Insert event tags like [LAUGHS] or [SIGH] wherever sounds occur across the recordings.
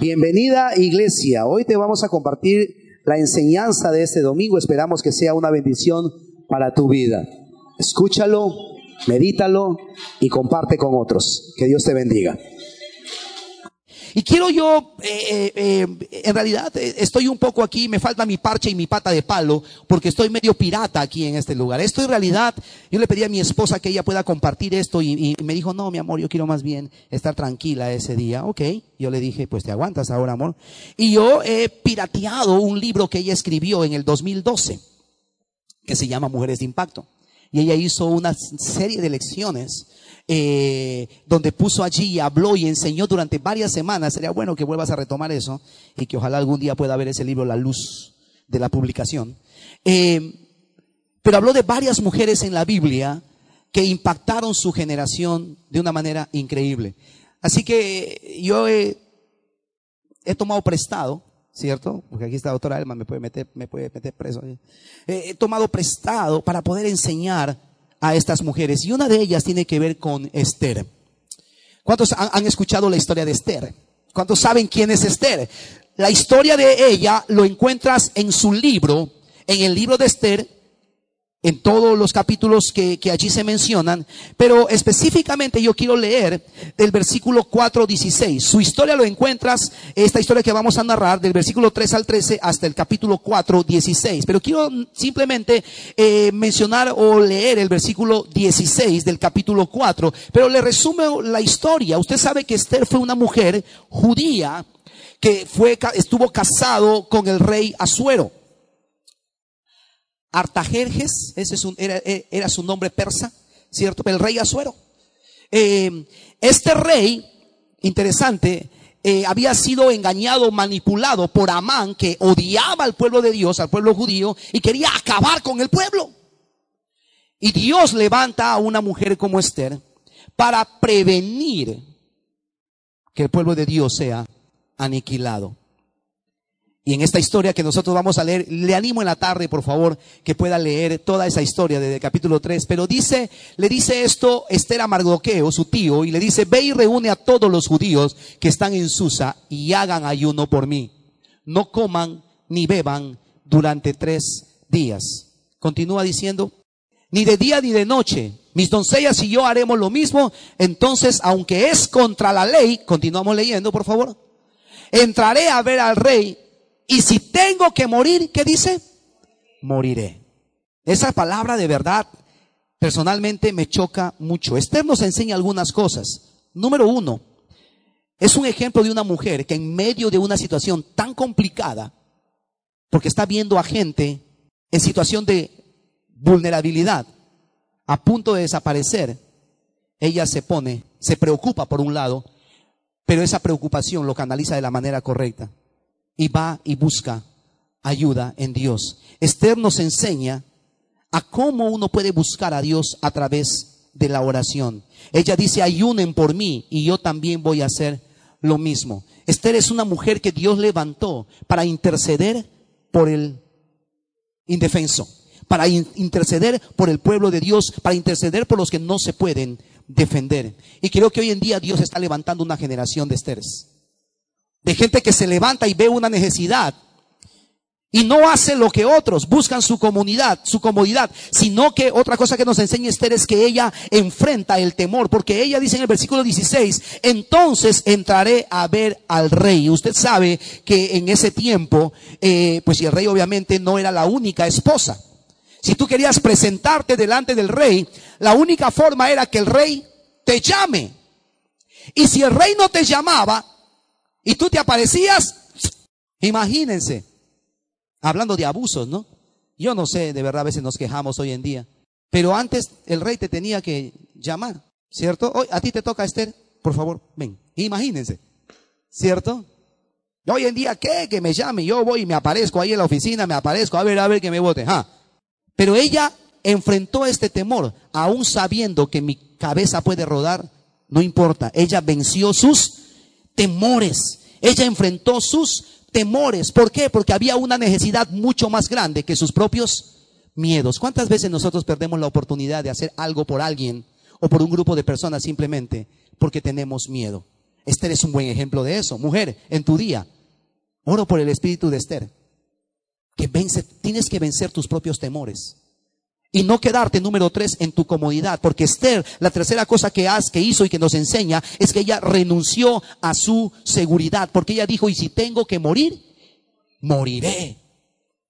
Bienvenida iglesia. Hoy te vamos a compartir la enseñanza de este domingo. Esperamos que sea una bendición para tu vida. Escúchalo, medítalo y comparte con otros. Que Dios te bendiga. Y quiero yo, eh, eh, eh, en realidad estoy un poco aquí, me falta mi parche y mi pata de palo, porque estoy medio pirata aquí en este lugar. Esto en realidad, yo le pedí a mi esposa que ella pueda compartir esto y, y me dijo, no, mi amor, yo quiero más bien estar tranquila ese día. Ok, yo le dije, pues te aguantas ahora, amor. Y yo he pirateado un libro que ella escribió en el 2012, que se llama Mujeres de Impacto. Y ella hizo una serie de lecciones eh, donde puso allí y habló y enseñó durante varias semanas. Sería bueno que vuelvas a retomar eso y que ojalá algún día pueda ver ese libro, La Luz de la publicación. Eh, pero habló de varias mujeres en la Biblia que impactaron su generación de una manera increíble. Así que yo he, tomado prestado, ¿cierto? Porque aquí está la doctora Elma, me puede meter, me puede meter preso. he tomado prestado para poder enseñar a estas mujeres y una de ellas tiene que ver con Esther. ¿Cuántos han, escuchado la historia de Esther? ¿Cuántos saben quién es Esther? La historia de ella lo encuentras en su libro, en el libro de Esther, en todos los capítulos que, que, allí se mencionan, pero específicamente yo quiero leer del versículo 4, 16. Su historia lo encuentras, esta historia que vamos a narrar, del versículo 3 al 13 hasta el capítulo 4, 16. Pero quiero simplemente eh, mencionar o leer el versículo 16 del capítulo 4, pero le resumo la historia. Usted sabe que Esther fue una mujer judía que fue, estuvo casado con el rey Asuero. Artajerjes, ese era, era, su nombre persa, ¿cierto? El rey Azuero. Eh, este rey, interesante, eh, había sido engañado, manipulado por Amán, que odiaba al pueblo de Dios, al pueblo judío, y quería acabar con el pueblo. Y Dios levanta a una mujer como Esther para prevenir que el pueblo de Dios sea aniquilado. Y en esta historia que nosotros vamos a leer, le animo en la tarde, por favor, que pueda leer toda esa historia desde el capítulo 3. Pero dice, le dice esto Esther a su tío, y le dice, ve y reúne a todos los judíos que están en Susa y hagan ayuno por mí. No coman ni beban durante tres días. Continúa diciendo, ni de día ni de noche. Mis doncellas y yo haremos lo mismo. Entonces, aunque es contra la ley, continuamos leyendo, por favor. Entraré a ver al rey y si tengo que morir, ¿qué dice? Moriré. Esa palabra de verdad personalmente me choca mucho. Esther nos enseña algunas cosas. Número uno, es un ejemplo de una mujer que en medio de una situación tan complicada, porque está viendo a gente en situación de vulnerabilidad, a punto de desaparecer, ella se pone, se preocupa por un lado, pero esa preocupación lo canaliza de la manera correcta y va y busca ayuda en Dios. Esther nos enseña a cómo uno puede buscar a Dios a través de la oración. Ella dice, ayunen por mí y yo también voy a hacer lo mismo. Esther es una mujer que Dios levantó para interceder por el indefenso, para interceder por el pueblo de Dios, para interceder por los que no se pueden defender. Y creo que hoy en día Dios está levantando una generación de Esteres de gente que se levanta y ve una necesidad y no hace lo que otros buscan su comunidad, su comodidad, sino que otra cosa que nos enseña Esther es que ella enfrenta el temor, porque ella dice en el versículo 16, entonces entraré a ver al rey. Usted sabe que en ese tiempo, eh, pues y el rey obviamente no era la única esposa. Si tú querías presentarte delante del rey, la única forma era que el rey te llame. Y si el rey no te llamaba, y tú te aparecías, imagínense, hablando de abusos, ¿no? Yo no sé, de verdad a veces nos quejamos hoy en día, pero antes el rey te tenía que llamar, ¿cierto? Hoy a ti te toca, Esther, por favor, ven, imagínense, ¿cierto? Hoy en día, ¿qué? Que me llame, yo voy y me aparezco ahí en la oficina, me aparezco, a ver, a ver que me vote. Ah. Pero ella enfrentó este temor, aún sabiendo que mi cabeza puede rodar, no importa, ella venció sus temores. Ella enfrentó sus temores. ¿Por qué? Porque había una necesidad mucho más grande que sus propios miedos. ¿Cuántas veces nosotros perdemos la oportunidad de hacer algo por alguien o por un grupo de personas simplemente porque tenemos miedo? Esther es un buen ejemplo de eso. Mujer, en tu día, oro por el espíritu de Esther. Que vence, tienes que vencer tus propios temores. Y no quedarte, número tres, en tu comodidad. Porque Esther, la tercera cosa que, has, que hizo y que nos enseña es que ella renunció a su seguridad. Porque ella dijo, y si tengo que morir, moriré.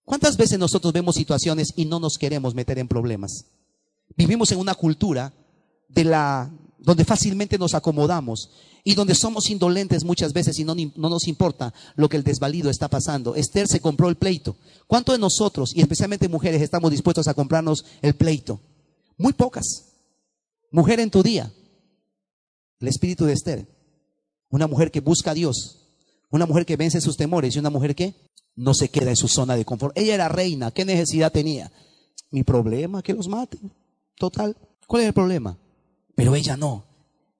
¿Cuántas veces nosotros vemos situaciones y no nos queremos meter en problemas? Vivimos en una cultura de la, donde fácilmente nos acomodamos y donde somos indolentes muchas veces y no, no, nos importa lo que el desvalido está pasando. Esther se compró el pleito. ¿Cuántos de nosotros, y especialmente mujeres, estamos dispuestos a comprarnos el pleito? Muy pocas. Mujer en tu día, el espíritu de Esther, una mujer que busca a Dios, una mujer que vence sus temores y una mujer que no se queda en su zona de confort. Ella era reina, ¿qué necesidad tenía? Mi problema, que los maten. Total, ¿cuál es el problema? Pero ella no.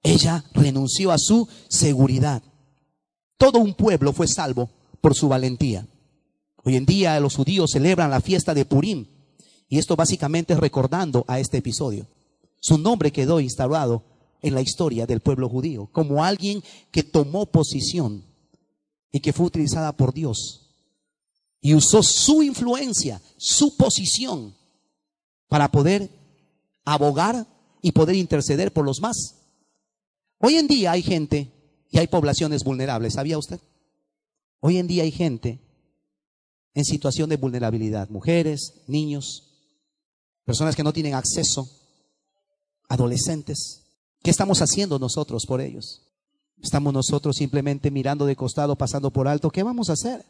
Ella renunció a su seguridad. Todo un pueblo fue salvo por su valentía. Hoy en día los judíos celebran la fiesta de Purim y esto básicamente es recordando a este episodio. Su nombre quedó instaurado en la historia del pueblo judío como alguien que tomó posición y que fue utilizada por Dios y usó su influencia, su posición para poder abogar y poder interceder por los más. Hoy en día hay gente y hay poblaciones vulnerables, ¿sabía usted? Hoy en día hay gente en situación de vulnerabilidad, mujeres, niños, personas que no tienen acceso, adolescentes. ¿Qué estamos haciendo nosotros por ellos? ¿Estamos nosotros simplemente mirando de costado, pasando por alto? ¿Qué vamos a hacer?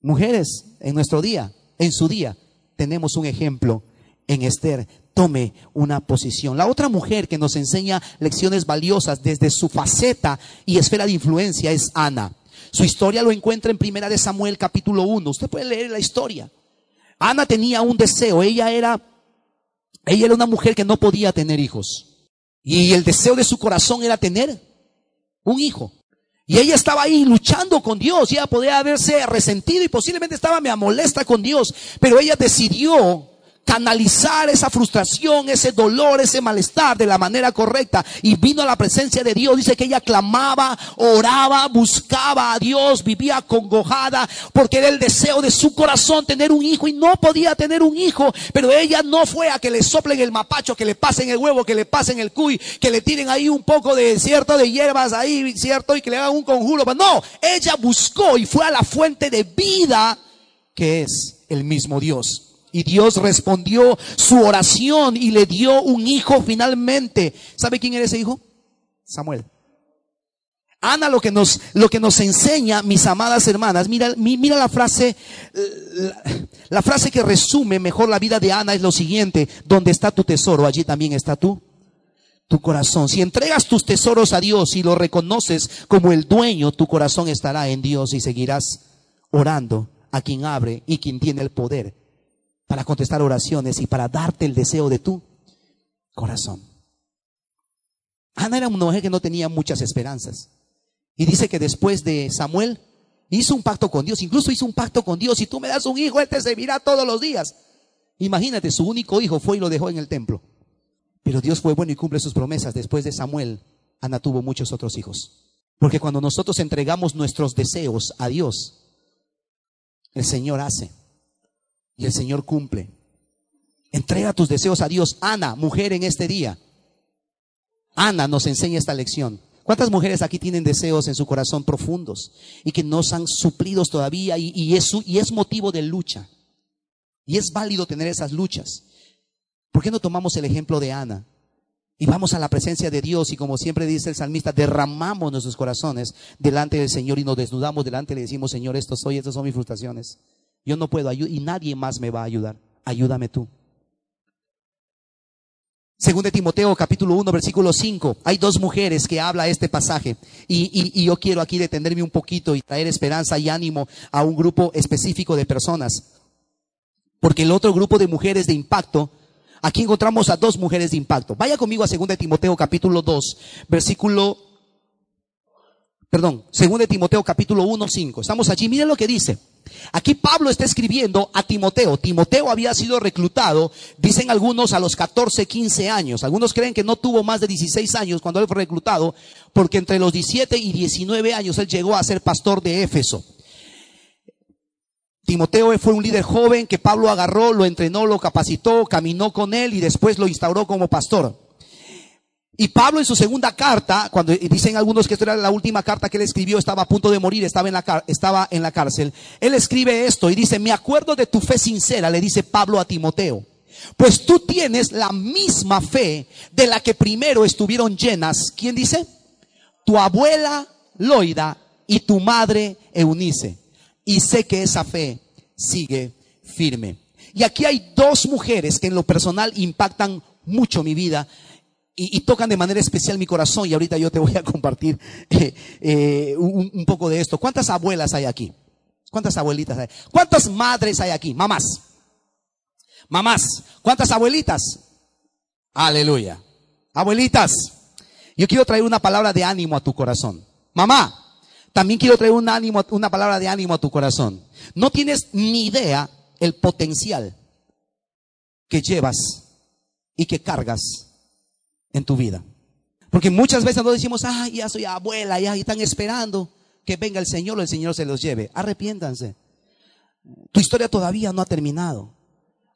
Mujeres, en nuestro día, en su día, tenemos un ejemplo en Esther. Tome una posición. La otra mujer que nos enseña lecciones valiosas desde su faceta y esfera de influencia es Ana. Su historia lo encuentra en Primera de Samuel capítulo 1. Usted puede leer la historia. Ana tenía un deseo. Ella era, ella era una mujer que no podía tener hijos. Y el deseo de su corazón era tener un hijo. Y ella estaba ahí luchando con Dios. Ella podía haberse resentido y posiblemente estaba me molesta con Dios. Pero ella decidió canalizar esa frustración, ese dolor, ese malestar de la manera correcta y vino a la presencia de Dios. Dice que ella clamaba, oraba, buscaba a Dios, vivía congojada porque era el deseo de su corazón tener un hijo y no podía tener un hijo, pero ella no fue a que le soplen el mapacho, que le pasen el huevo, que le pasen el cuy, que le tiren ahí un poco de cierto de hierbas ahí, cierto, y que le hagan un conjuro. No, ella buscó y fue a la fuente de vida que es el mismo Dios. Y Dios respondió su oración y le dio un hijo finalmente. ¿Sabe quién era ese hijo? Samuel. Ana lo que nos, lo que nos enseña, mis amadas hermanas, mira, mira la frase, la, frase que resume mejor la vida de Ana es lo siguiente, donde está tu tesoro, allí también está tú tu corazón. Si entregas tus tesoros a Dios y lo reconoces como el dueño, tu corazón estará en Dios y seguirás orando a quien abre y quien tiene el poder para contestar oraciones y para darte el deseo de tu corazón. Ana era una mujer que no tenía muchas esperanzas. Y dice que después de Samuel hizo un pacto con Dios, incluso hizo un pacto con Dios, si tú me das un hijo, él te servirá todos los días. Imagínate, su único hijo fue y lo dejó en el templo. Pero Dios fue bueno y cumple sus promesas. Después de Samuel, Ana tuvo muchos otros hijos. Porque cuando nosotros entregamos nuestros deseos a Dios, el Señor hace. Y el Señor cumple. Entrega tus deseos a Dios. Ana, mujer en este día. Ana nos enseña esta lección. ¿Cuántas mujeres aquí tienen deseos en su corazón profundos y que no han suplidos todavía y, y, es, y es motivo de lucha? Y es válido tener esas luchas. ¿Por qué no tomamos el ejemplo de Ana? Y vamos a la presencia de Dios y como siempre dice el salmista, derramamos nuestros corazones delante del Señor y nos desnudamos delante y le decimos, Señor, esto soy, estas son mis frustraciones. Yo no puedo ayudar y nadie más me va a ayudar. Ayúdame tú. Según de Timoteo capítulo 1 versículo 5, hay dos mujeres que habla este pasaje y, y, yo quiero aquí detenerme un poquito y traer esperanza y ánimo a un grupo específico de personas. Porque el otro grupo de mujeres de impacto, aquí encontramos a dos mujeres de impacto. Vaya conmigo a según de Timoteo capítulo 2, versículo, perdón, según de Timoteo capítulo 1, 5. Estamos allí, miren lo que dice. Aquí Pablo está escribiendo a Timoteo. Timoteo había sido reclutado, dicen algunos, a los 14, 15 años. Algunos creen que no tuvo más de 16 años cuando él fue reclutado, porque entre los 17 y 19 años él llegó a ser pastor de Éfeso. Timoteo fue un líder joven que Pablo agarró, lo entrenó, lo capacitó, caminó con él y después lo instauró como pastor. Y Pablo en su segunda carta, cuando dicen algunos que esta era la última carta que él escribió, estaba a punto de morir, estaba en la, estaba en la cárcel, él escribe esto y dice, me acuerdo de tu fe sincera, le dice Pablo a Timoteo, pues tú tienes la misma fe de la que primero estuvieron llenas, ¿quién dice? Tu abuela Loida y tu madre Eunice. Y sé que esa fe sigue firme. Y aquí hay dos mujeres que en lo personal impactan mucho mi vida y, tocan de manera especial mi corazón y ahorita yo te voy a compartir eh, eh, un, poco de esto. ¿Cuántas abuelas hay aquí? ¿Cuántas abuelitas hay? ¿Cuántas madres hay aquí? Mamás. Mamás. ¿Cuántas abuelitas? Aleluya. Abuelitas. Yo quiero traer una palabra de ánimo a tu corazón. Mamá. También quiero traer un ánimo, una palabra de ánimo a tu corazón. No tienes ni idea el potencial que llevas y que cargas en tu vida. Porque muchas veces nos decimos, ay, ya soy abuela, ya están esperando que venga el Señor o el Señor se los lleve. Arrepiéntanse. Tu historia todavía no ha terminado.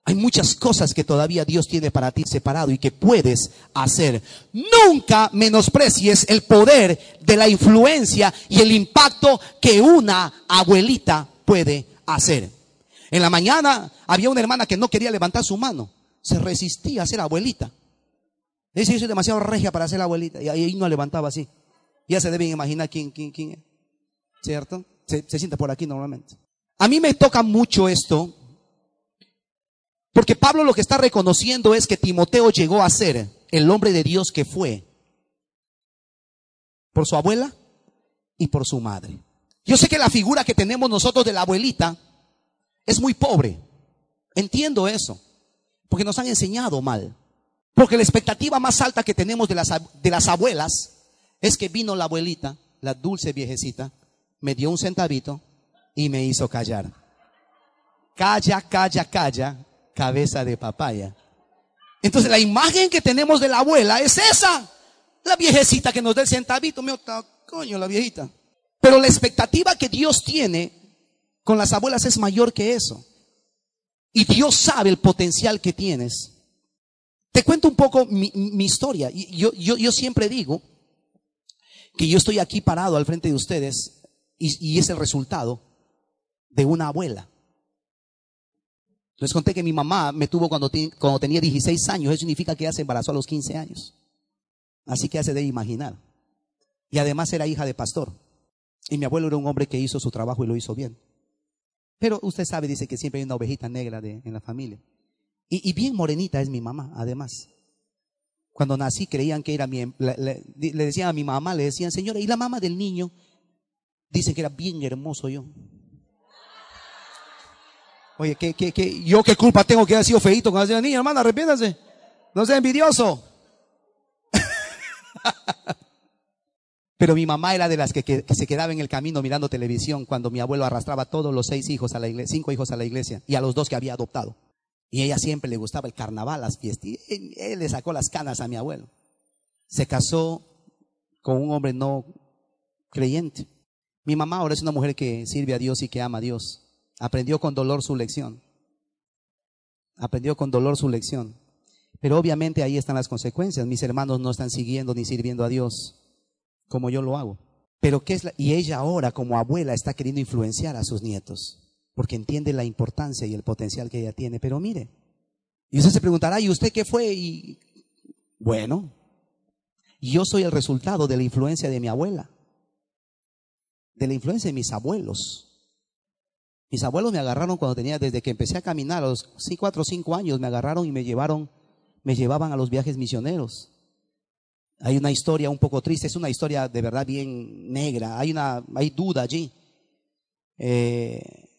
Hay muchas cosas que todavía Dios tiene para ti separado y que puedes hacer. Nunca menosprecies el poder de la influencia y el impacto que una abuelita puede hacer. En la mañana había una hermana que no quería levantar su mano. Se resistía a ser abuelita. Dice, yo soy demasiado regia para ser la abuelita. Y ahí no levantaba así. Ya se deben imaginar quién, quién, es. ¿Cierto? Se, se siente por aquí normalmente. A mí me toca mucho esto. Porque Pablo lo que está reconociendo es que Timoteo llegó a ser el hombre de Dios que fue. Por su abuela y por su madre. Yo sé que la figura que tenemos nosotros de la abuelita es muy pobre. Entiendo eso. Porque nos han enseñado mal. Porque la expectativa más alta que tenemos de las, de las abuelas es que vino la abuelita, la dulce viejecita, me dio un centavito y me hizo callar. Calla, calla, calla, cabeza de papaya. Entonces la imagen que tenemos de la abuela es esa. La viejecita que nos da el centavito, me coño, la viejita. Pero la expectativa que Dios tiene con las abuelas es mayor que eso. Y Dios sabe el potencial que tienes. Te cuento un poco mi, historia. Yo, siempre digo que yo estoy aquí parado al frente de ustedes y, es el resultado de una abuela. Les conté que mi mamá me tuvo cuando, tenía 16 años. Eso significa que ella se embarazó a los 15 años. Así que ya se debe imaginar. Y además era hija de pastor. Y mi abuelo era un hombre que hizo su trabajo y lo hizo bien. Pero usted sabe, dice que siempre hay una ovejita negra de, en la familia. Y, bien morenita es mi mamá, además. Cuando nací creían que era mi, em, le, decían a mi mamá, le decían, señora, ¿y la mamá del niño? Dicen que era bien hermoso yo. Oye, ¿qué, qué, qué, yo qué culpa tengo que haya sido feito con la niña, hermana, arrepiéntase. No sea envidioso. [LAUGHS] Pero mi mamá era de las que, que, se quedaba en el camino mirando televisión cuando mi abuelo arrastraba todos los seis hijos a la iglesia, cinco hijos a la iglesia y a los dos que había adoptado. Y ella siempre le gustaba el carnaval, las fiestas. Y él le sacó las canas a mi abuelo. Se casó con un hombre no creyente. Mi mamá ahora es una mujer que sirve a Dios y que ama a Dios. Aprendió con dolor su lección. Aprendió con dolor su lección. Pero obviamente ahí están las consecuencias. Mis hermanos no están siguiendo ni sirviendo a Dios como yo lo hago. Pero qué es la... y ella ahora como abuela está queriendo influenciar a sus nietos porque entiende la importancia y el potencial que ella tiene. Pero mire, y usted se preguntará, ¿y usted qué fue? Bueno, yo soy el resultado de la influencia de mi abuela, de la influencia de mis abuelos. Mis abuelos me agarraron cuando tenía, desde que empecé a caminar, a los cuatro o cinco años, me agarraron y me llevaron, me llevaban a los viajes misioneros. Hay una historia un poco triste, es una historia de verdad bien negra, hay una, hay duda allí. Eh,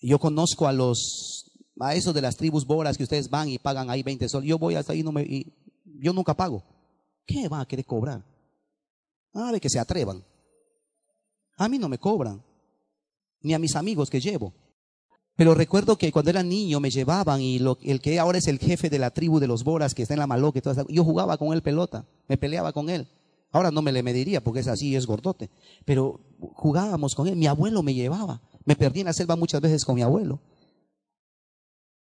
yo conozco a los, a esos de las tribus boras que ustedes van y pagan ahí 20 soles. Yo voy hasta ahí no me, y yo nunca pago. ¿Qué van a querer cobrar? A ver que se atrevan. A mí no me cobran. Ni a mis amigos que llevo. Pero recuerdo que cuando era niño me llevaban y lo, el que ahora es el jefe de la tribu de los Boras, que está en la Maloque, y esas- yo jugaba con él pelota, me peleaba con él. Ahora no me le mediría porque es así, es gordote. Pero jugábamos con él. Mi abuelo me llevaba. Me perdí en la selva muchas veces con mi abuelo.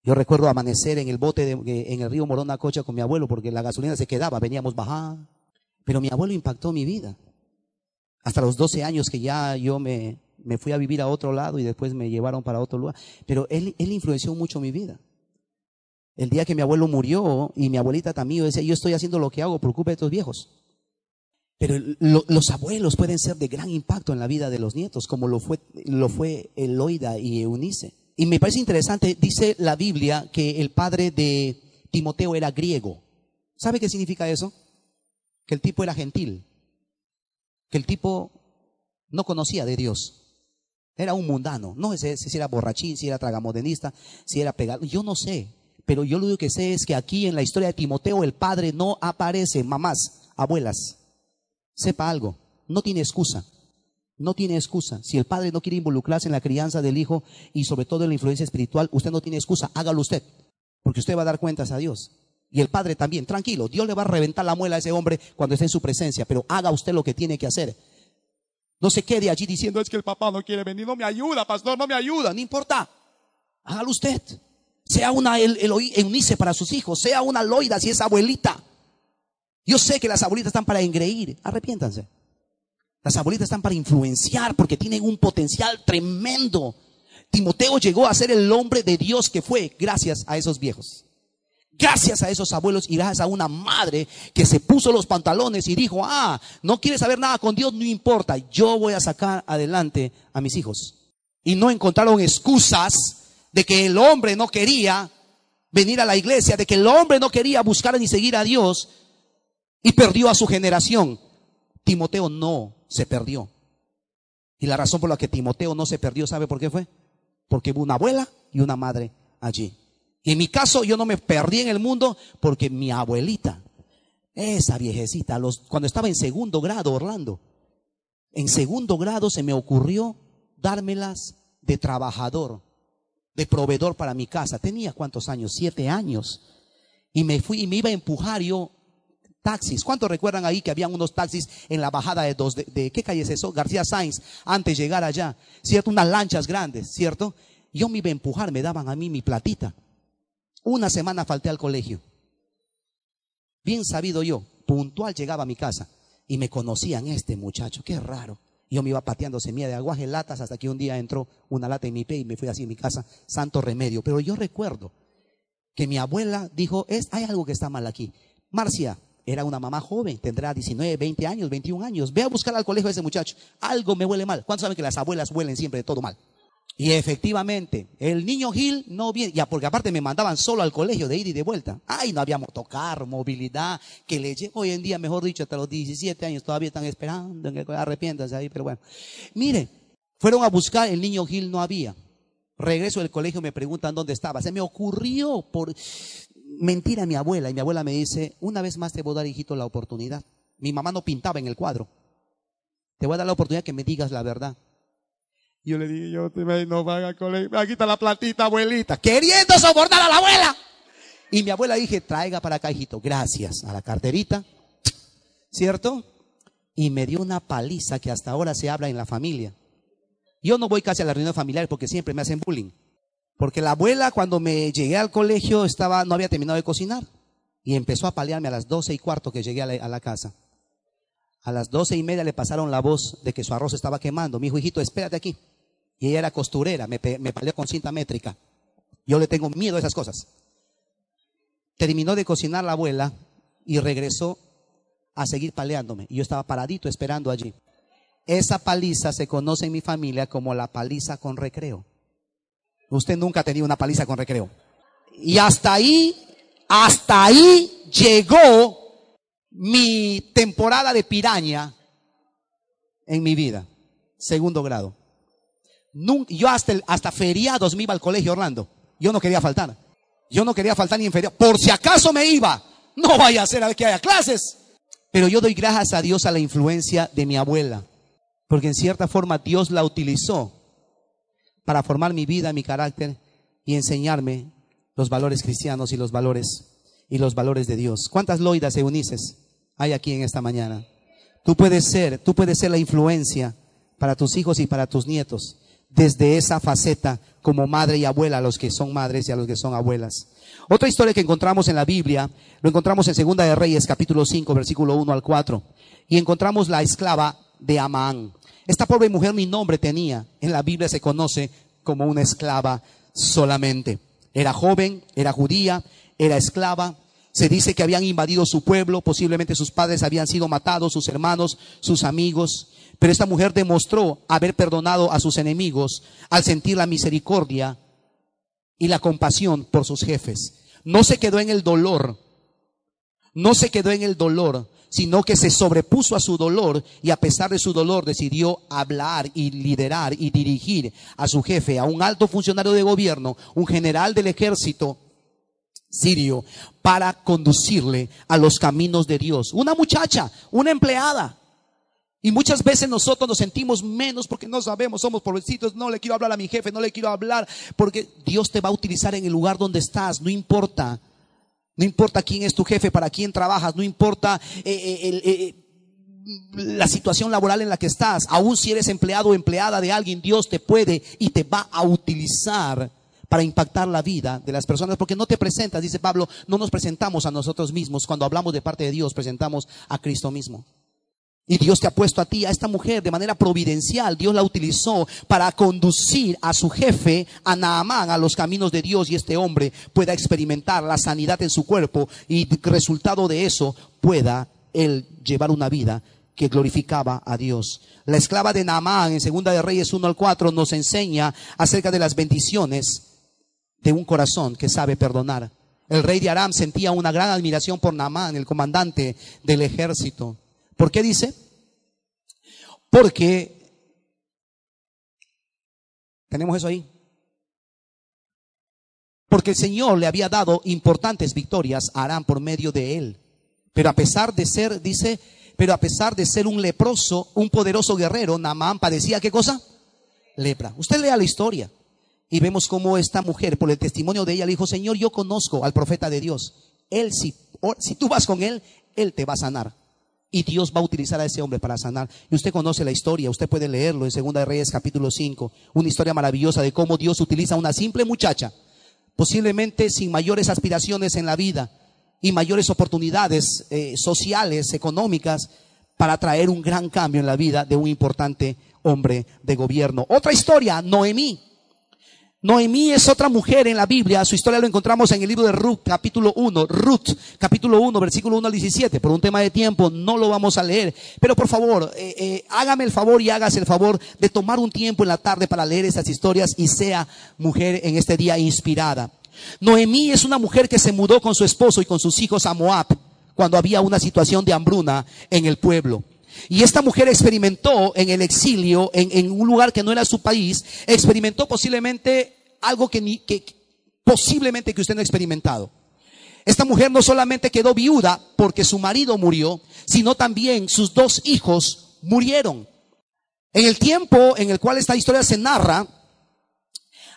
Yo recuerdo amanecer en el bote de- en el río Morona Cocha con mi abuelo porque la gasolina se quedaba, veníamos bajar. Pero mi abuelo impactó mi vida. Hasta los 12 años que ya yo me, me fui a vivir a otro lado y después me llevaron para otro lugar. Pero él, él influenció mucho mi vida. El día que mi abuelo murió y mi abuelita también, decía, yo estoy haciendo lo que hago, preocupe de estos viejos. Pero lo- los abuelos pueden ser de gran impacto en la vida de los nietos, como lo fue, lo fue Eloida y Eunice. Y me parece interesante, dice la Biblia que el padre de Timoteo era griego. ¿Sabe qué significa eso? Que el tipo era gentil, que el tipo no conocía de Dios. Era un mundano. No sé si era borrachín, si era tragamodenista, si era pegado. Yo no sé. Pero yo lo que sé es que aquí en la historia de Timoteo el padre no aparece. Mamás, abuelas, sepa algo. No tiene excusa. No tiene excusa. Si el padre no quiere involucrarse en la crianza del hijo y sobre todo en la influencia espiritual, usted no tiene excusa. Hágalo usted. Porque usted va a dar cuentas a Dios. Y el padre también. Tranquilo. Dios le va a reventar la muela a ese hombre cuando esté en su presencia. Pero haga usted lo que tiene que hacer. No se quede allí diciendo, es que el papá no quiere venir, no me ayuda, pastor, no me ayuda, no importa. Hágalo usted. Sea una el, Eloi- Eunice para sus hijos, sea una Loida si es abuelita. Yo sé que las abuelitas están para engreír, arrepiéntanse. Las abuelitas están para influenciar porque tienen un potencial tremendo. Timoteo llegó a ser el hombre de Dios que fue gracias a esos viejos. Gracias a esos abuelos y gracias a una madre que se puso los pantalones y dijo, ah, no quieres saber nada con Dios, no importa, yo voy a sacar adelante a mis hijos. Y no encontraron excusas de que el hombre no quería venir a la iglesia, de que el hombre no quería buscar ni seguir a Dios y perdió a su generación. Timoteo no se perdió. Y la razón por la que Timoteo no se perdió, ¿sabe por qué fue? Porque hubo una abuela y una madre allí. Y en mi caso yo no me perdí en el mundo porque mi abuelita, esa viejecita, los, cuando estaba en segundo grado, Orlando, en segundo grado se me ocurrió dármelas de trabajador, de proveedor para mi casa. Tenía cuántos años, siete años. Y me fui y me iba a empujar yo taxis. ¿Cuántos recuerdan ahí que habían unos taxis en la bajada de dos, de, ¿qué calle es eso? García Sainz, antes de llegar allá, ¿cierto? Unas lanchas grandes, ¿cierto? Yo me iba a empujar, me daban a mí mi platita. Una semana falté al colegio. Bien sabido yo, puntual llegaba a mi casa y me conocían este muchacho, qué raro. Yo me iba pateando semilla de aguaje, latas, hasta que un día entró una lata en mi pie y me fui así en mi casa, santo remedio. Pero yo recuerdo que mi abuela dijo, es, hay algo que está mal aquí. Marcia era una mamá joven, tendrá 19, 20 años, 21 años. Ve a buscar al colegio a ese muchacho. Algo me huele mal. ¿Cuántos saben que las abuelas huelen siempre de todo mal? Y efectivamente, el niño Gil no viene, ya porque aparte me mandaban solo al colegio de ida y de vuelta. Ay, no había motocar, movilidad, que le lle- hoy en día, mejor dicho, hasta los 17 años todavía están esperando en que arrepiéntanse ahí, pero bueno. Mire, fueron a buscar, el niño Gil no había. Regreso del colegio, me preguntan dónde estaba. Se me ocurrió por mentira a mi abuela, y mi abuela me dice, una vez más te voy a dar, hijito, la oportunidad. Mi mamá no pintaba en el cuadro. Te voy a dar la oportunidad que me digas la verdad. Yo le dije, yo te no van al colegio, está la platita, abuelita, queriendo sobornar a la abuela. Y mi abuela dije, traiga para acá, hijito, gracias a la carterita, ¿cierto? Y me dio una paliza que hasta ahora se habla en la familia. Yo no voy casi a la reunión familiar porque siempre me hacen bullying. Porque la abuela cuando me llegué al colegio estaba, no había terminado de cocinar. Y empezó a palearme a las doce y cuarto que llegué a la, casa. A las doce y media le pasaron la voz de que su arroz estaba quemando. Mi hijo, hijito, espérate aquí. Y ella era costurera, me, me con cinta métrica. Yo le tengo miedo a esas cosas. Terminó de cocinar la abuela y regresó a seguir paleándome. Y yo estaba paradito esperando allí. Esa paliza se conoce en mi familia como la paliza con recreo. Usted nunca ha tenido una paliza con recreo. Y hasta ahí, hasta ahí llegó mi temporada de piraña en mi vida. Segundo grado. Yo hasta, feriados me iba al colegio Orlando. Yo no quería faltar. Yo no quería faltar ni en feriados. Por si acaso me iba. No vaya a ser a que haya clases. Pero yo doy gracias a Dios a la influencia de mi abuela. Porque en cierta forma Dios la utilizó para formar mi vida, mi carácter y enseñarme los valores cristianos y los valores y los valores de Dios. ¿Cuántas loidas e unices hay aquí en esta mañana? Tú puedes ser, tú puedes ser la influencia para tus hijos y para tus nietos desde esa faceta como madre y abuela a los que son madres y a los que son abuelas. Otra historia que encontramos en la Biblia, lo encontramos en Segunda de Reyes, capítulo 5, versículo 1 al 4, y encontramos la esclava de Amán. Esta pobre mujer ni nombre tenía, en la Biblia se conoce como una esclava solamente. Era joven, era judía, era esclava. Se dice que habían invadido su pueblo, posiblemente sus padres habían sido matados, sus hermanos, sus amigos. Pero esta mujer demostró haber perdonado a sus enemigos al sentir la misericordia y la compasión por sus jefes. No se quedó en el dolor, no se quedó en el dolor, sino que se sobrepuso a su dolor y a pesar de su dolor decidió hablar y liderar y dirigir a su jefe, a un alto funcionario de gobierno, un general del ejército sirio, para conducirle a los caminos de Dios. Una muchacha, una empleada. Y muchas veces nosotros nos sentimos menos porque no sabemos, somos pobrecitos, no le quiero hablar a mi jefe, no le quiero hablar, porque Dios te va a utilizar en el lugar donde estás, no importa. No importa quién es tu jefe, para quién trabajas, no importa eh, eh, eh, la situación laboral en la que estás, aun si eres empleado o empleada de alguien, Dios te puede y te va a utilizar para impactar la vida de las personas, porque no te presentas, dice Pablo, no nos presentamos a nosotros mismos, cuando hablamos de parte de Dios, presentamos a Cristo mismo. Y Dios te ha puesto a ti, a esta mujer, de manera providencial. Dios la utilizó para conducir a su jefe, a Naamán, a los caminos de Dios y este hombre pueda experimentar la sanidad en su cuerpo y resultado de eso pueda él llevar una vida que glorificaba a Dios. La esclava de Naamán en Segunda de Reyes 1 al 4 nos enseña acerca de las bendiciones de un corazón que sabe perdonar. El rey de Aram sentía una gran admiración por Naamán, el comandante del ejército. ¿Por qué dice? Porque, tenemos eso ahí, porque el Señor le había dado importantes victorias a Aram por medio de él. Pero a pesar de ser, dice, pero a pesar de ser un leproso, un poderoso guerrero, Naamán padecía qué cosa? Lepra. Usted lea la historia y vemos cómo esta mujer, por el testimonio de ella, le dijo, Señor, yo conozco al profeta de Dios. Él, si, si tú vas con él, él te va a sanar. Y Dios va a utilizar a ese hombre para sanar. Y usted conoce la historia, usted puede leerlo en Segunda de Reyes capítulo 5, una historia maravillosa de cómo Dios utiliza a una simple muchacha, posiblemente sin mayores aspiraciones en la vida y mayores oportunidades eh, sociales, económicas, para traer un gran cambio en la vida de un importante hombre de gobierno. Otra historia, Noemí. Noemí es otra mujer en la Biblia, su historia lo encontramos en el libro de Ruth, capítulo 1, Ruth, capítulo 1, versículo 1 al 17. Por un tema de tiempo no lo vamos a leer, pero por favor, eh, eh, hágame el favor y hágase el favor de tomar un tiempo en la tarde para leer esas historias y sea mujer en este día inspirada. Noemí es una mujer que se mudó con su esposo y con sus hijos a Moab cuando había una situación de hambruna en el pueblo. Y esta mujer experimentó en el exilio, en, un lugar que no era su país, experimentó posiblemente algo que, ni, que posiblemente que usted no ha experimentado. Esta mujer no solamente quedó viuda porque su marido murió, sino también sus dos hijos murieron. En el tiempo en el cual esta historia se narra,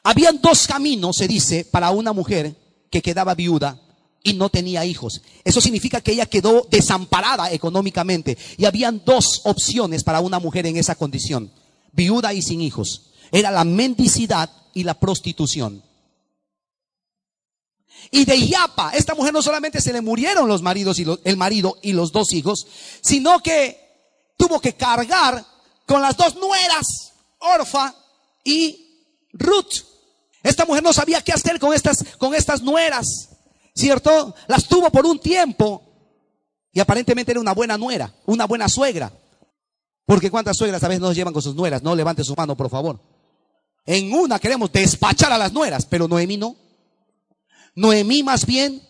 habían dos caminos, se dice, para una mujer que quedaba viuda y no tenía hijos. Eso significa que ella quedó desamparada económicamente. Y habían dos opciones para una mujer en esa condición, viuda y sin hijos. Era la mendicidad y la prostitución. Y de Yapa, esta mujer no solamente se le murieron los maridos y el marido y los dos hijos, sino que tuvo que cargar con las dos nueras, Orfa y Ruth. Esta mujer no sabía qué hacer con estas, con estas nueras. ¿Cierto? Las tuvo por un tiempo y aparentemente era una buena nuera, una buena suegra. Porque cuántas suegras a veces nos llevan con sus nueras, no levante su mano, por favor. En una queremos despachar a las nueras, pero Noemí no. Noemí más bien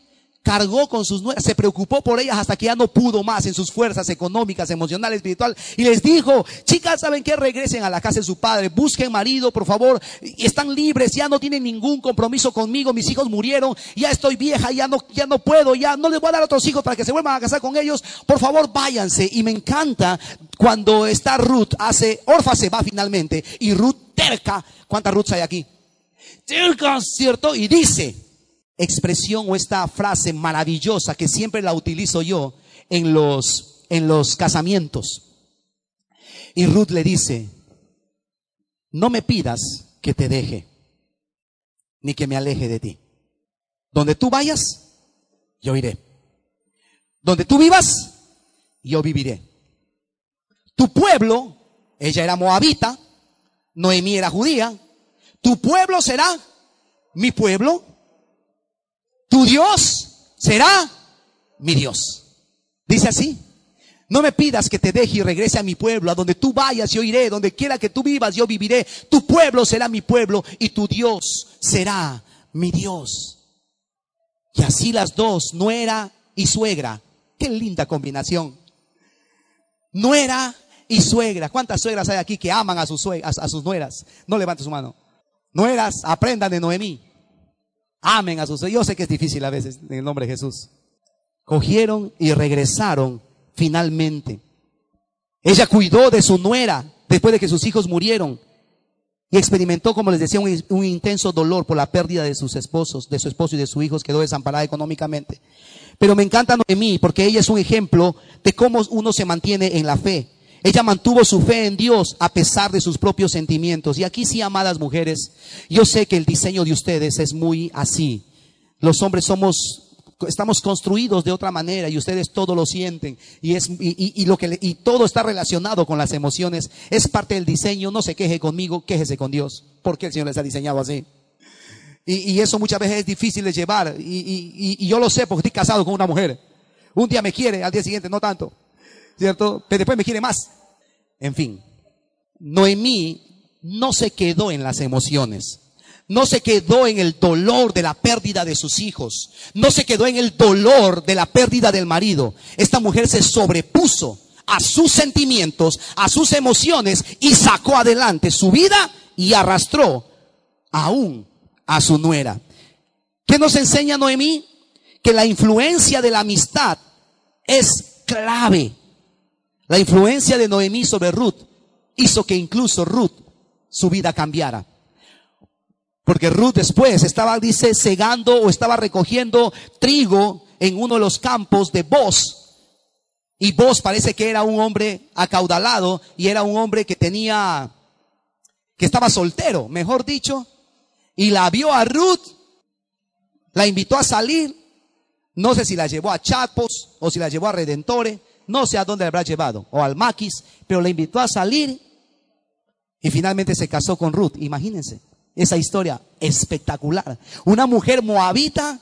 cargó con sus nueras, se preocupó por ellas hasta que ya no pudo más en sus fuerzas económicas, emocionales, espiritual. Y les dijo, chicas, ¿saben qué? Regresen a la casa de su padre, busquen marido, por favor, están libres, ya no tienen ningún compromiso conmigo, mis hijos murieron, ya estoy vieja, ya no, ya no puedo, ya no les voy a dar otros hijos para que se vuelvan a casar con ellos, por favor váyanse. Y me encanta cuando está Ruth, hace, Orfa se va finalmente, y Ruth terca, ¿cuántas Ruths hay aquí? ¿cierto? Y dice, expresión o esta frase maravillosa que siempre la utilizo yo en los, en los casamientos. Y Ruth le dice, no me pidas que te deje, ni que me aleje de ti. Donde tú vayas, yo iré. Donde tú vivas, yo viviré. Tu pueblo, ella era moabita, Noemí era judía, tu pueblo será mi pueblo, tu Dios será mi Dios. Dice así, no me pidas que te deje y regrese a mi pueblo, a donde tú vayas yo iré, donde quiera que tú vivas yo viviré, tu pueblo será mi pueblo y tu Dios será mi Dios. Y así las dos, nuera y suegra, qué linda combinación. Nuera y suegra. ¿Cuántas suegras hay aquí que aman a sus, a sus nueras? No levante su mano. Nueras, aprendan de Noemí. Amen a sus Yo sé que es difícil a veces en el nombre de Jesús. Cogieron y regresaron finalmente. Ella cuidó de su nuera después de que sus hijos murieron y experimentó, como les decía, un, intenso dolor por la pérdida de sus esposos, de su esposo y de sus hijos, quedó desamparada económicamente. Pero me encanta Noemí porque ella es un ejemplo de cómo uno se mantiene en la fe. Ella mantuvo su fe en Dios a pesar de sus propios sentimientos. Y aquí sí, amadas mujeres, yo sé que el diseño de ustedes es muy así. Los hombres somos estamos construidos de otra manera y ustedes todo lo sienten. Y es y, lo que y todo está relacionado con las emociones. Es parte del diseño. No se queje conmigo quéjese con Dios porque el Señor les ha diseñado así. Y, eso muchas veces es difícil de llevar. Y, yo lo sé porque estoy casado con una mujer. Un día me quiere al día siguiente no tanto ¿cierto? Pero después me quiere más. En fin, Noemí no se quedó en las emociones. No se quedó en el dolor de la pérdida de sus hijos. No se quedó en el dolor de la pérdida del marido. Esta mujer se sobrepuso a sus sentimientos, a sus emociones y sacó adelante su vida y arrastró aún a su nuera. ¿Qué nos enseña Noemí? Que la influencia de la amistad es clave la influencia de Noemí sobre Ruth hizo que incluso Ruth su vida cambiara. Porque Ruth después estaba, dice, segando o estaba recogiendo trigo en uno de los campos de Boz. Y Boz parece que era un hombre acaudalado y era un hombre que tenía, que estaba soltero, mejor dicho. Y la vio a Ruth, la invitó a salir. No sé si la llevó a Chapos o si la llevó a Redentore no sé a dónde le habrá llevado, o al maquis, pero le invitó a salir y finalmente se casó con Ruth. Imagínense esa historia espectacular. Una mujer moabita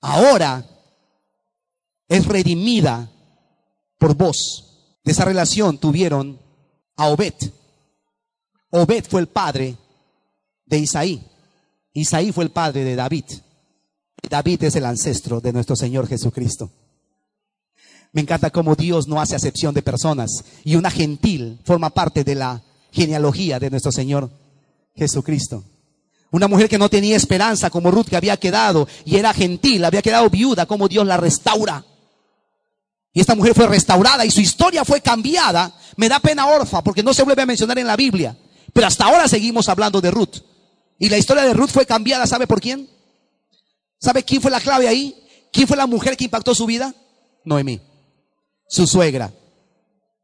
ahora es redimida por vos. De esa relación tuvieron a Obed. Obed fue el padre de Isaí. Isaí fue el padre de David. David es el ancestro de nuestro Señor Jesucristo. Me encanta cómo Dios no hace acepción de personas y una gentil forma parte de la genealogía de nuestro Señor Jesucristo. Una mujer que no tenía esperanza como Ruth que había quedado y era gentil, había quedado viuda, como Dios la restaura. Y esta mujer fue restaurada y su historia fue cambiada. Me da pena orfa porque no se vuelve a mencionar en la Biblia. Pero hasta ahora seguimos hablando de Ruth. Y la historia de Ruth fue cambiada, ¿sabe por quién? ¿Sabe quién fue la clave ahí? ¿Quién fue la mujer que impactó su vida? Noemí su suegra.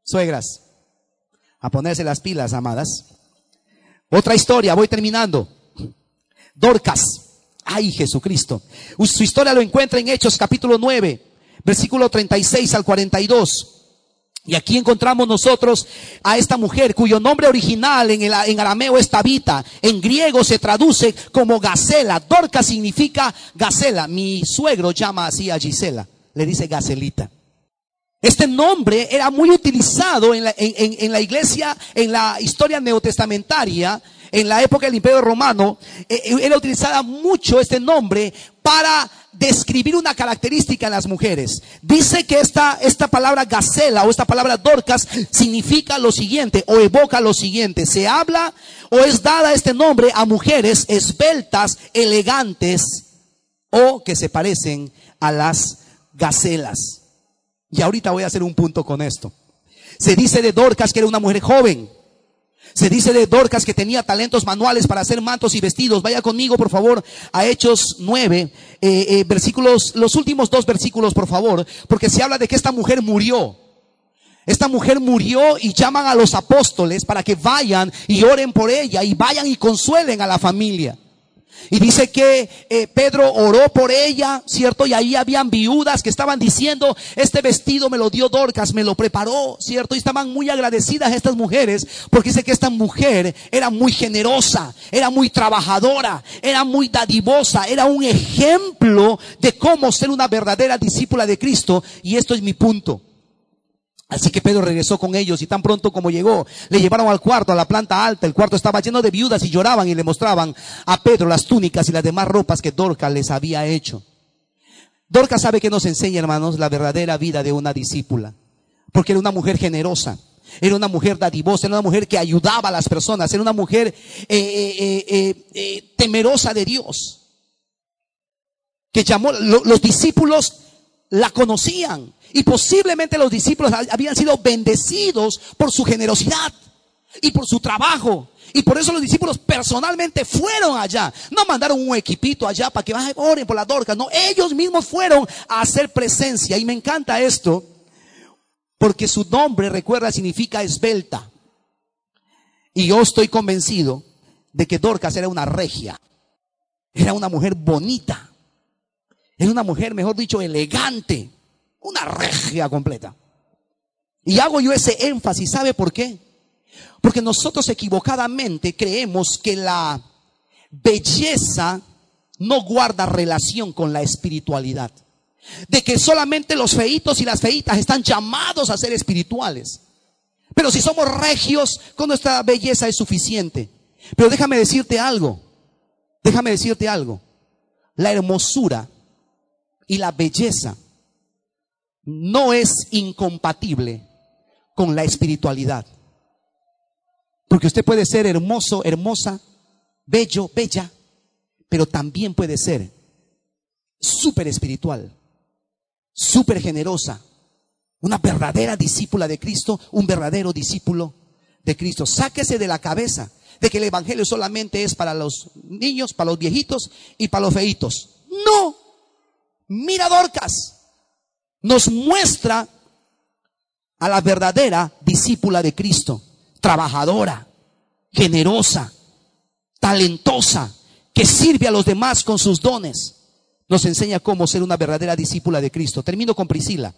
Suegras, a ponerse las pilas, amadas. Otra historia, voy terminando. Dorcas. Ay, Jesucristo. Su historia lo encuentra en Hechos capítulo 9, versículo 36 al 42. Y aquí encontramos nosotros a esta mujer cuyo nombre original en, el, en arameo es Tabita, en griego se traduce como Gacela. Dorcas significa Gacela. Mi suegro llama así a Gisela, le dice Gacelita. Este nombre era muy utilizado en la, en, la, iglesia, en la historia neotestamentaria, en la época del Imperio Romano, eh, eh, era utilizada mucho este nombre para describir una característica en las mujeres. Dice que esta, esta palabra gacela o esta palabra dorcas significa lo siguiente o evoca lo siguiente. Se habla o es dada este nombre a mujeres esbeltas, elegantes o que se parecen a las gacelas. Y ahorita voy a hacer un punto con esto. Se dice de Dorcas que era una mujer joven. Se dice de Dorcas que tenía talentos manuales para hacer mantos y vestidos. Vaya conmigo, por favor, a Hechos 9, eh, eh, versículos, los últimos dos versículos, por favor, porque se habla de que esta mujer murió. Esta mujer murió y llaman a los apóstoles para que vayan y oren por ella y vayan y consuelen a la familia. Y dice que eh, Pedro oró por ella, ¿cierto? Y ahí habían viudas que estaban diciendo, este vestido me lo dio Dorcas, me lo preparó, ¿cierto? Y estaban muy agradecidas estas mujeres, porque dice que esta mujer era muy generosa, era muy trabajadora, era muy dadivosa, era un ejemplo de cómo ser una verdadera discípula de Cristo. Y esto es mi punto. Así que Pedro regresó con ellos y tan pronto como llegó, le llevaron al cuarto, a la planta alta. El cuarto estaba lleno de viudas y lloraban y le mostraban a Pedro las túnicas y las demás ropas que Dorcas les había hecho. Dorcas sabe que nos enseña, hermanos, la verdadera vida de una discípula. Porque era una mujer generosa, era una mujer dadivosa, era una mujer que ayudaba a las personas, era una mujer eh, eh, eh, temerosa de Dios. Que llamó, los discípulos la conocían. Y posiblemente los discípulos habían sido bendecidos por su generosidad y por su trabajo. Y por eso los discípulos personalmente fueron allá. No mandaron un equipito allá para que vayan, oren por la dorca. No, ellos mismos fueron a hacer presencia. Y me encanta esto. Porque su nombre, recuerda, significa esbelta. Y yo estoy convencido de que Dorcas era una regia. Era una mujer bonita. Era una mujer, mejor dicho, elegante. Una regia completa. Y hago yo ese énfasis, ¿sabe por qué? Porque nosotros equivocadamente creemos que la belleza no guarda relación con la espiritualidad. De que solamente los feitos y las feitas están llamados a ser espirituales. Pero si somos regios, con nuestra belleza es suficiente. Pero déjame decirte algo. Déjame decirte algo. La hermosura y la belleza no es incompatible con la espiritualidad. Porque usted puede ser hermoso, hermosa, bello, bella, pero también puede ser súper espiritual, súper generosa, una verdadera discípula de Cristo, un verdadero discípulo de Cristo. Sáquese de la cabeza de que el Evangelio solamente es para los niños, para los viejitos y para los feitos. Mira Dorcas nos muestra a la verdadera discípula de Cristo, trabajadora, generosa, talentosa, que sirve a los demás con sus dones. Nos enseña cómo ser una verdadera discípula de Cristo. Termino con Priscila.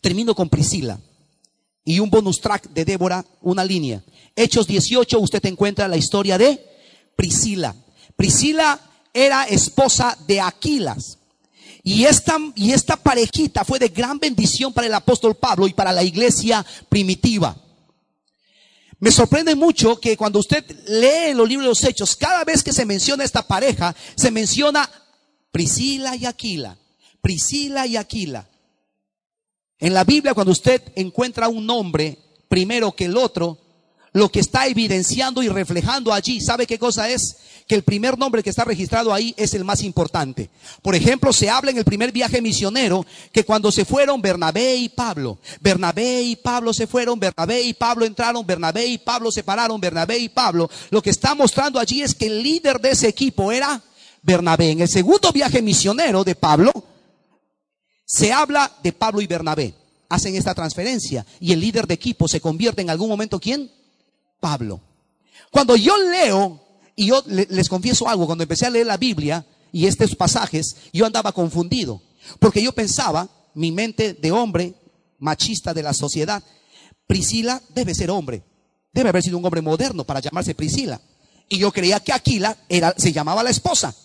Termino con Priscila. Y un bonus track de Débora, una línea. Hechos 18, usted encuentra la historia de Priscila. Priscila era esposa de Aquilas. Y esta, y esta parejita fue de gran bendición para el apóstol Pablo y para la iglesia primitiva. Me sorprende mucho que cuando usted lee los libros de los hechos, cada vez que se menciona esta pareja, se menciona Priscila y Aquila. Priscila y Aquila. En la Biblia, cuando usted encuentra un nombre primero que el otro, lo que está evidenciando y reflejando allí, ¿sabe qué cosa es? que el primer nombre que está registrado ahí es el más importante. Por ejemplo, se habla en el primer viaje misionero que cuando se fueron Bernabé y Pablo, Bernabé y Pablo se fueron, Bernabé y Pablo entraron, Bernabé y Pablo se pararon, Bernabé y Pablo, lo que está mostrando allí es que el líder de ese equipo era Bernabé. En el segundo viaje misionero de Pablo, se habla de Pablo y Bernabé. Hacen esta transferencia y el líder de equipo se convierte en algún momento ¿quién? Pablo. Cuando yo leo y yo les confieso algo, cuando empecé a leer la Biblia y estos pasajes, yo andaba confundido, porque yo pensaba, mi mente de hombre, machista de la sociedad, Priscila debe ser hombre, debe haber sido un hombre moderno para llamarse Priscila. Y yo creía que Aquila era, se llamaba la esposa.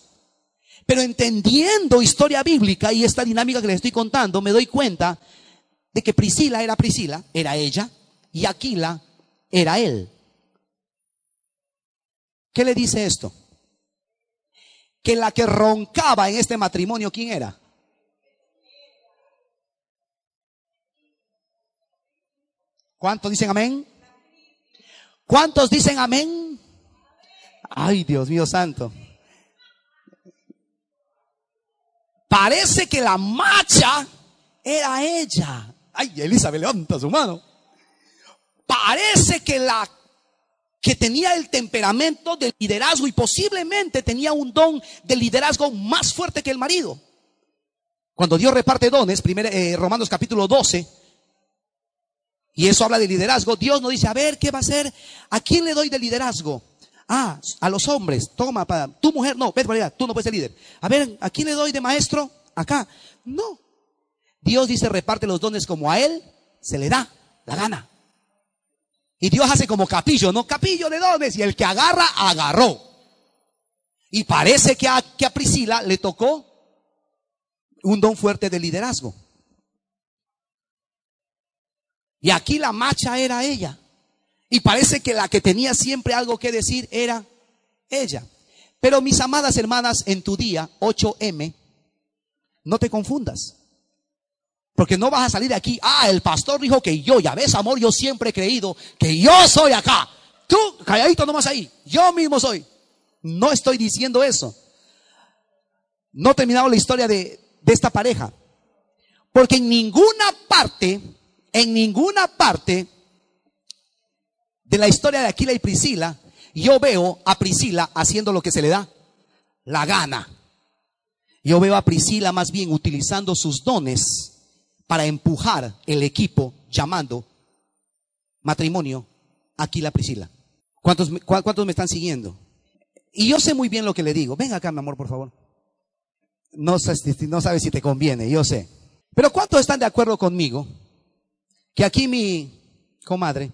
Pero entendiendo historia bíblica y esta dinámica que les estoy contando, me doy cuenta de que Priscila era Priscila, era ella, y Aquila era él. ¿Qué le dice esto? Que la que roncaba en este matrimonio, ¿quién era? ¿Cuántos dicen amén? ¿Cuántos dicen amén? Ay, Dios mío santo. Parece que la macha era ella. Ay, Elizabeth levanta su mano. Parece que la que tenía el temperamento del liderazgo y posiblemente tenía un don de liderazgo más fuerte que el marido. Cuando Dios reparte dones, eh, Romanos capítulo 12, y eso habla de liderazgo, Dios no dice, a ver, ¿qué va a hacer? ¿A quién le doy de liderazgo? Ah, a los hombres, toma para, tu mujer, no, vete para allá, tú no puedes ser líder. A ver, ¿a quién le doy de maestro? Acá. No. Dios dice, reparte los dones como a él se le da la gana. Y Dios hace como capillo, ¿no? Capillo de dones. Y el que agarra, agarró. Y parece que a, que a Priscila le tocó un don fuerte de liderazgo. Y aquí la macha era ella. Y parece que la que tenía siempre algo que decir era ella. Pero mis amadas hermanas, en tu día 8M, no te confundas. Porque no vas a salir de aquí, ah, el pastor dijo que yo, ya ves, amor, yo siempre he creído que yo soy acá. Tú, calladito nomás ahí, yo mismo soy. No estoy diciendo eso. No he terminado la historia de, de esta pareja. Porque en ninguna parte, en ninguna parte de la historia de Aquila y Priscila, yo veo a Priscila haciendo lo que se le da la gana. Yo veo a Priscila más bien utilizando sus dones para empujar el equipo llamando matrimonio Aquila Priscila. ¿Cuántos, ¿Cuántos me están siguiendo? Y yo sé muy bien lo que le digo. Ven acá, mi amor, por favor. No, no sabes si te conviene, yo sé. Pero ¿cuántos están de acuerdo conmigo que aquí mi comadre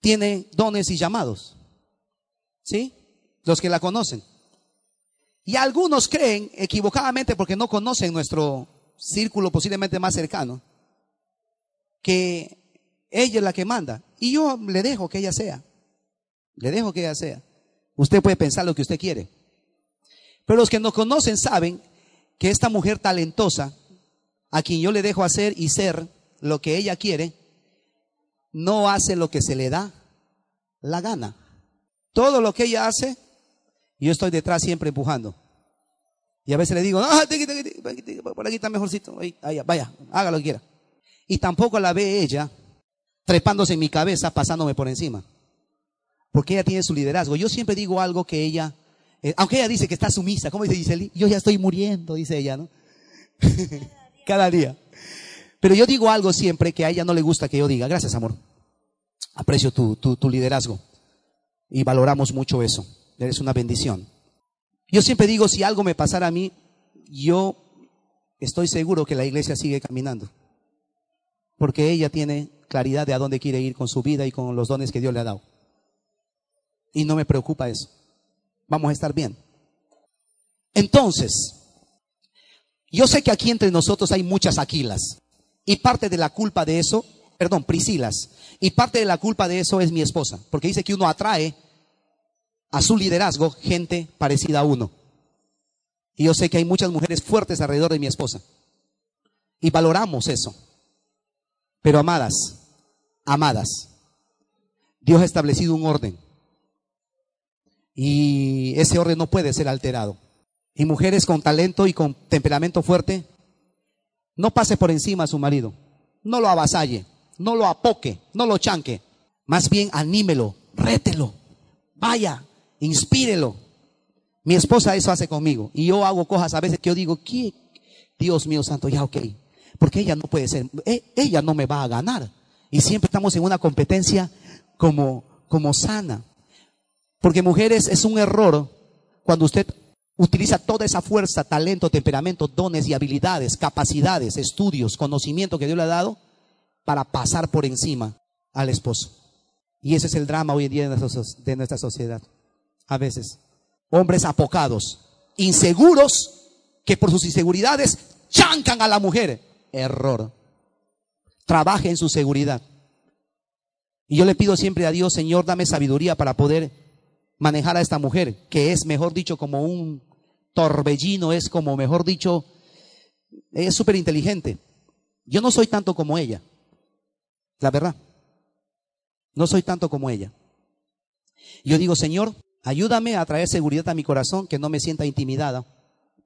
tiene dones y llamados? ¿Sí? Los que la conocen. Y algunos creen equivocadamente porque no conocen nuestro círculo posiblemente más cercano, que ella es la que manda. Y yo le dejo que ella sea. Le dejo que ella sea. Usted puede pensar lo que usted quiere. Pero los que no conocen saben que esta mujer talentosa, a quien yo le dejo hacer y ser lo que ella quiere, no hace lo que se le da la gana. Todo lo que ella hace, yo estoy detrás siempre empujando. Y a veces le digo, ah, por aquí está mejorcito, vaya, haga lo que quiera. Y tampoco la ve ella trepándose en mi cabeza, pasándome por encima. Porque ella tiene su liderazgo. Yo siempre digo algo que ella, eh, aunque ella dice que está sumisa, ¿cómo dice Giseli? Yo ya estoy muriendo, dice ella, ¿no? [LAUGHS] Cada día. Pero yo digo algo siempre que a ella no le gusta que yo diga. Gracias, amor. Aprecio tu, tu, tu liderazgo. Y valoramos mucho eso. Eres una bendición. Yo siempre digo, si algo me pasara a mí, yo estoy seguro que la iglesia sigue caminando porque ella tiene claridad de a dónde quiere ir con su vida y con los dones que Dios le ha dado. Y no me preocupa eso. Vamos a estar bien. Entonces, yo sé que aquí entre nosotros hay muchas Aquilas. Y parte de la culpa de eso, perdón, Priscilas. Y parte de la culpa de eso es mi esposa. Porque dice que uno atrae a su liderazgo gente parecida a uno. Y yo sé que hay muchas mujeres fuertes alrededor de mi esposa. Y valoramos eso. Pero amadas, amadas, Dios ha establecido un orden. Y ese orden no puede ser alterado. Y mujeres con talento y con temperamento fuerte, no pase por encima a su marido. No lo avasalle, no lo apoque, no lo chanque. Más bien anímelo, rételo. Vaya, inspírelo. Mi esposa eso hace conmigo. Y yo hago cosas a veces que yo digo, ¿qué? Dios mío santo, ya ok. Porque ella no puede ser, e, ella no me va a ganar. Y siempre estamos en una competencia como, como sana. Porque mujeres es un error cuando usted utiliza toda esa fuerza, talento, temperamento, dones y habilidades, capacidades, estudios, conocimiento que Dios le ha dado para pasar por encima al esposo. Y ese es el drama hoy en día de nuestra sociedad. A veces. Hombres apocados, inseguros, que por sus inseguridades chancan a la mujer error. Trabaje en su seguridad. Y yo le pido siempre a Dios, Señor, dame sabiduría para poder manejar a esta mujer, que es, mejor dicho, como un torbellino, es como, mejor dicho, es súper inteligente. Yo no soy tanto como ella, la verdad. No soy tanto como ella. Yo digo, Señor, ayúdame a traer seguridad a mi corazón, que no me sienta intimidada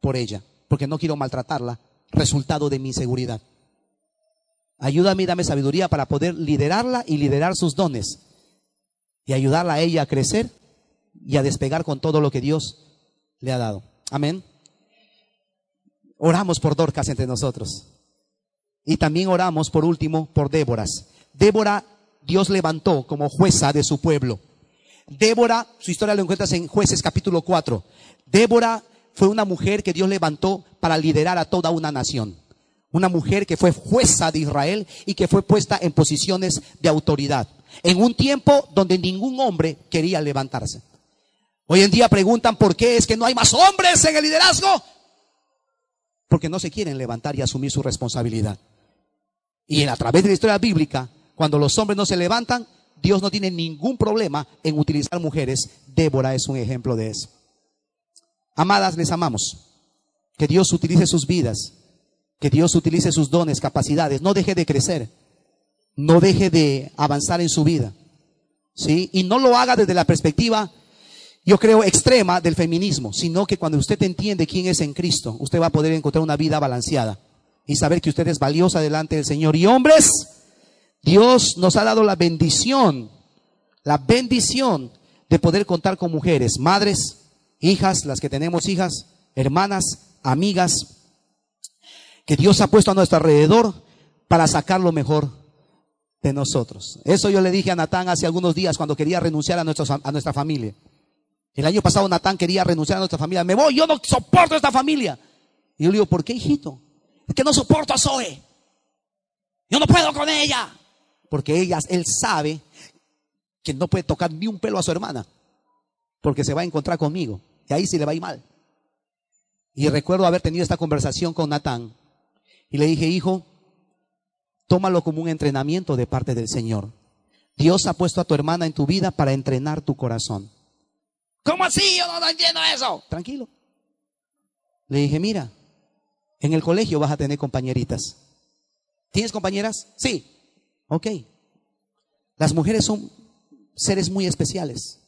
por ella, porque no quiero maltratarla, resultado de mi inseguridad. Ayúdame y dame sabiduría para poder liderarla y liderar sus dones. y ayudarla a ella a crecer y a despegar con todo lo que Dios le ha dado. Amén. Oramos por Dorcas entre nosotros. Y también oramos, por último, por Déboras. Débora, Dios levantó como jueza de su pueblo. Débora, su historia lo encuentras en Jueces capítulo 4. Débora fue una mujer que Dios levantó para liderar a toda una nación. Una mujer que fue jueza de Israel y que fue puesta en posiciones de autoridad. En un tiempo donde ningún hombre quería levantarse. Hoy en día preguntan por qué es que no hay más hombres en el liderazgo. Porque no se quieren levantar y asumir su responsabilidad. Y a través de la historia bíblica, cuando los hombres no se levantan, Dios no tiene ningún problema en utilizar mujeres. Débora es un ejemplo de eso. Amadas, les amamos. Que Dios utilice sus vidas. Que Dios utilice sus dones, capacidades. No deje de crecer. No deje de avanzar en su vida. ¿Sí? Y no lo haga desde la perspectiva, yo creo, extrema del feminismo, sino que cuando usted entiende quién es en Cristo, usted va a poder encontrar una vida balanceada y saber que usted es valiosa delante del Señor. Y hombres, Dios nos ha dado la bendición, la bendición de poder contar con mujeres, madres, hijas, las que tenemos hijas, hermanas, amigas, que Dios ha puesto a nuestro alrededor para sacar lo mejor de nosotros. Eso yo le dije a Natán hace algunos días cuando quería renunciar a, a nuestra familia. El año pasado Natán quería renunciar a nuestra familia. Me voy, yo no soporto esta familia. Y yo le digo, ¿por qué, hijito? Es que no soporto a Zoe. Yo no puedo con ella. Porque ella, él sabe que no puede tocar ni un pelo a su hermana. Porque se va a encontrar conmigo. Y ahí sí le va a ir mal. Y recuerdo haber tenido esta conversación con Natán. Y le dije, hijo, tómalo como un entrenamiento de parte del Señor. Dios ha puesto a tu hermana en tu vida para entrenar tu corazón. ¿Cómo así? Yo no entiendo eso. Tranquilo. Le dije, mira, en el colegio vas a tener compañeritas. ¿Tienes compañeras? Sí. Ok. Las mujeres son seres muy especiales.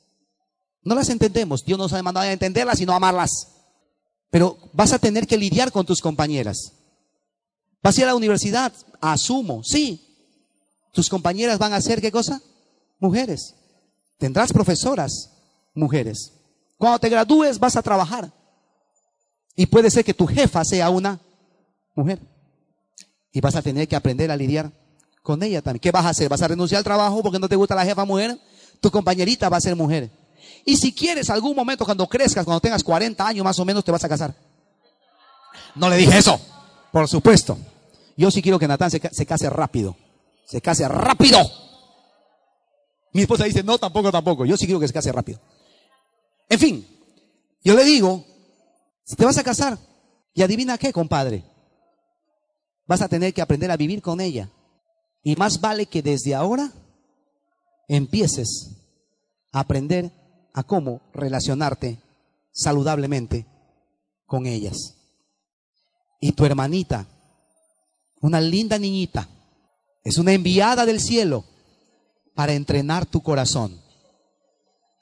No las entendemos. Dios nos ha mandado a entenderlas, sino a amarlas. Pero vas a tener que lidiar con tus compañeras. ¿Vas a ir a la universidad? Asumo, sí. ¿Tus compañeras van a ser qué cosa? Mujeres. Tendrás profesoras, mujeres. Cuando te gradúes vas a trabajar. Y puede ser que tu jefa sea una mujer. Y vas a tener que aprender a lidiar con ella también. ¿Qué vas a hacer? ¿Vas a renunciar al trabajo porque no te gusta la jefa mujer? Tu compañerita va a ser mujer. Y si quieres algún momento cuando crezcas, cuando tengas 40 años más o menos, te vas a casar. No le dije eso. Por supuesto. Yo sí quiero que Natán se, case rápido. Se case rápido. Mi esposa dice, no, tampoco, tampoco. Yo sí quiero que se case rápido. En fin, yo le digo, si te vas a casar, y adivina qué, compadre, vas a tener que aprender a vivir con ella. Y más vale que desde ahora empieces a aprender a cómo relacionarte saludablemente con ellas. Y tu hermanita, una linda niñita, es una enviada del cielo para entrenar tu corazón.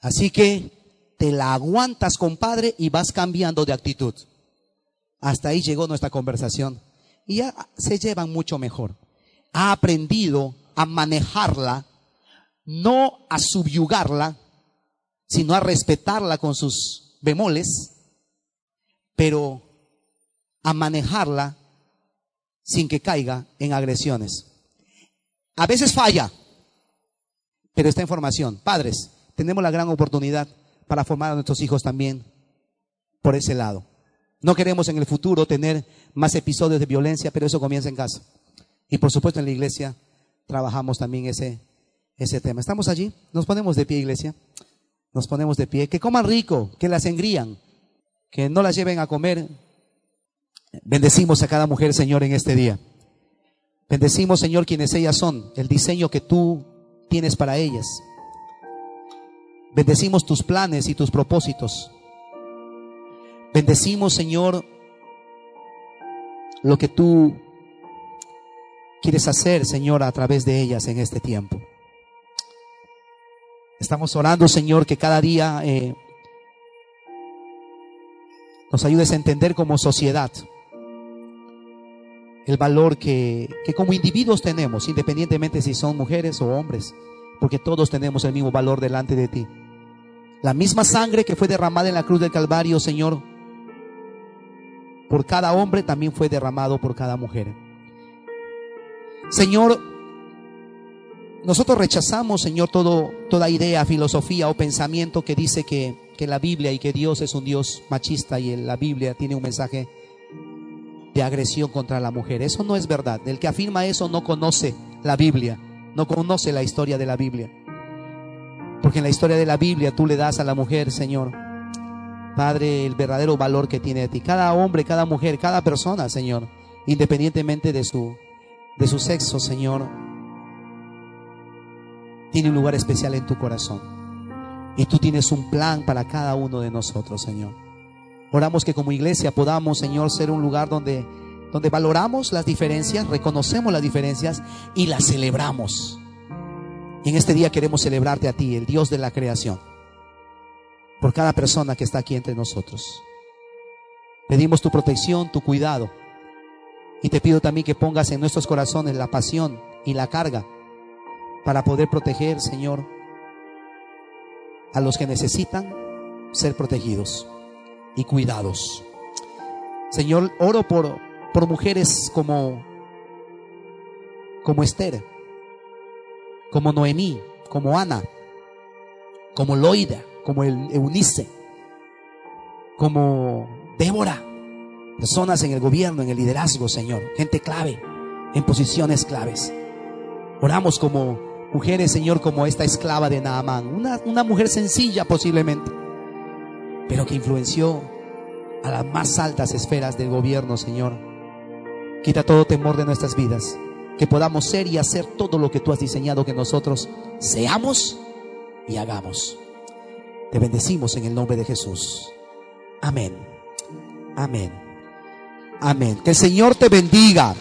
Así que te la aguantas, compadre, y vas cambiando de actitud. Hasta ahí llegó nuestra conversación. Y ya se llevan mucho mejor. Ha aprendido a manejarla, no a subyugarla, sino a respetarla con sus bemoles, pero a manejarla sin que caiga en agresiones. A veces falla, pero está en formación. Padres, tenemos la gran oportunidad para formar a nuestros hijos también por ese lado. No queremos en el futuro tener más episodios de violencia, pero eso comienza en casa. Y por supuesto en la iglesia trabajamos también ese, ese tema. ¿Estamos allí? Nos ponemos de pie, iglesia. Nos ponemos de pie. Que coman rico, que las engrían, que no las lleven a comer Bendecimos a cada mujer, Señor, en este día. Bendecimos, Señor, quienes ellas son, el diseño que tú tienes para ellas. Bendecimos tus planes y tus propósitos. Bendecimos, Señor, lo que tú quieres hacer, Señor, a través de ellas en este tiempo. Estamos orando, Señor, que cada día eh, nos ayudes a entender como sociedad el valor que, como individuos tenemos, independientemente si son mujeres o hombres, porque todos tenemos el mismo valor delante de ti. La misma sangre que fue derramada en la cruz del Calvario, Señor, por cada hombre también fue derramado por cada mujer. Señor, nosotros rechazamos, Señor, todo, toda idea, filosofía o pensamiento que dice que, que la Biblia y que Dios es un Dios machista y la Biblia tiene un mensaje de agresión contra la mujer. Eso no es verdad. El que afirma eso no conoce la Biblia, no conoce la historia de la Biblia. Porque en la historia de la Biblia tú le das a la mujer, Señor, Padre, el verdadero valor que tiene de ti. Cada hombre, cada mujer, cada persona, Señor, independientemente de su, de su sexo, Señor, tiene un lugar especial en tu corazón. Y tú tienes un plan para cada uno de nosotros, Señor. Oramos que como iglesia podamos, Señor, ser un lugar donde, donde valoramos las diferencias, reconocemos las diferencias y las celebramos. Y en este día queremos celebrarte a ti, el Dios de la creación, por cada persona que está aquí entre nosotros. Pedimos tu protección, tu cuidado. Y te pido también que pongas en nuestros corazones la pasión y la carga para poder proteger, Señor, a los que necesitan ser protegidos y cuidados. Señor, oro por, por mujeres como, como Esther, como Noemí, como Ana, como Loida, como Eunice, como Débora, personas en el gobierno, en el liderazgo, Señor, gente clave, en posiciones claves. Oramos como mujeres, Señor, como esta esclava de Naamán, una, una mujer sencilla posiblemente, pero que influenció a las más altas esferas del gobierno, Señor. Quita todo temor de nuestras vidas, que podamos ser y hacer todo lo que tú has diseñado que nosotros seamos y hagamos. Te bendecimos en el nombre de Jesús. Amén. Amén. Amén. Que el Señor te bendiga.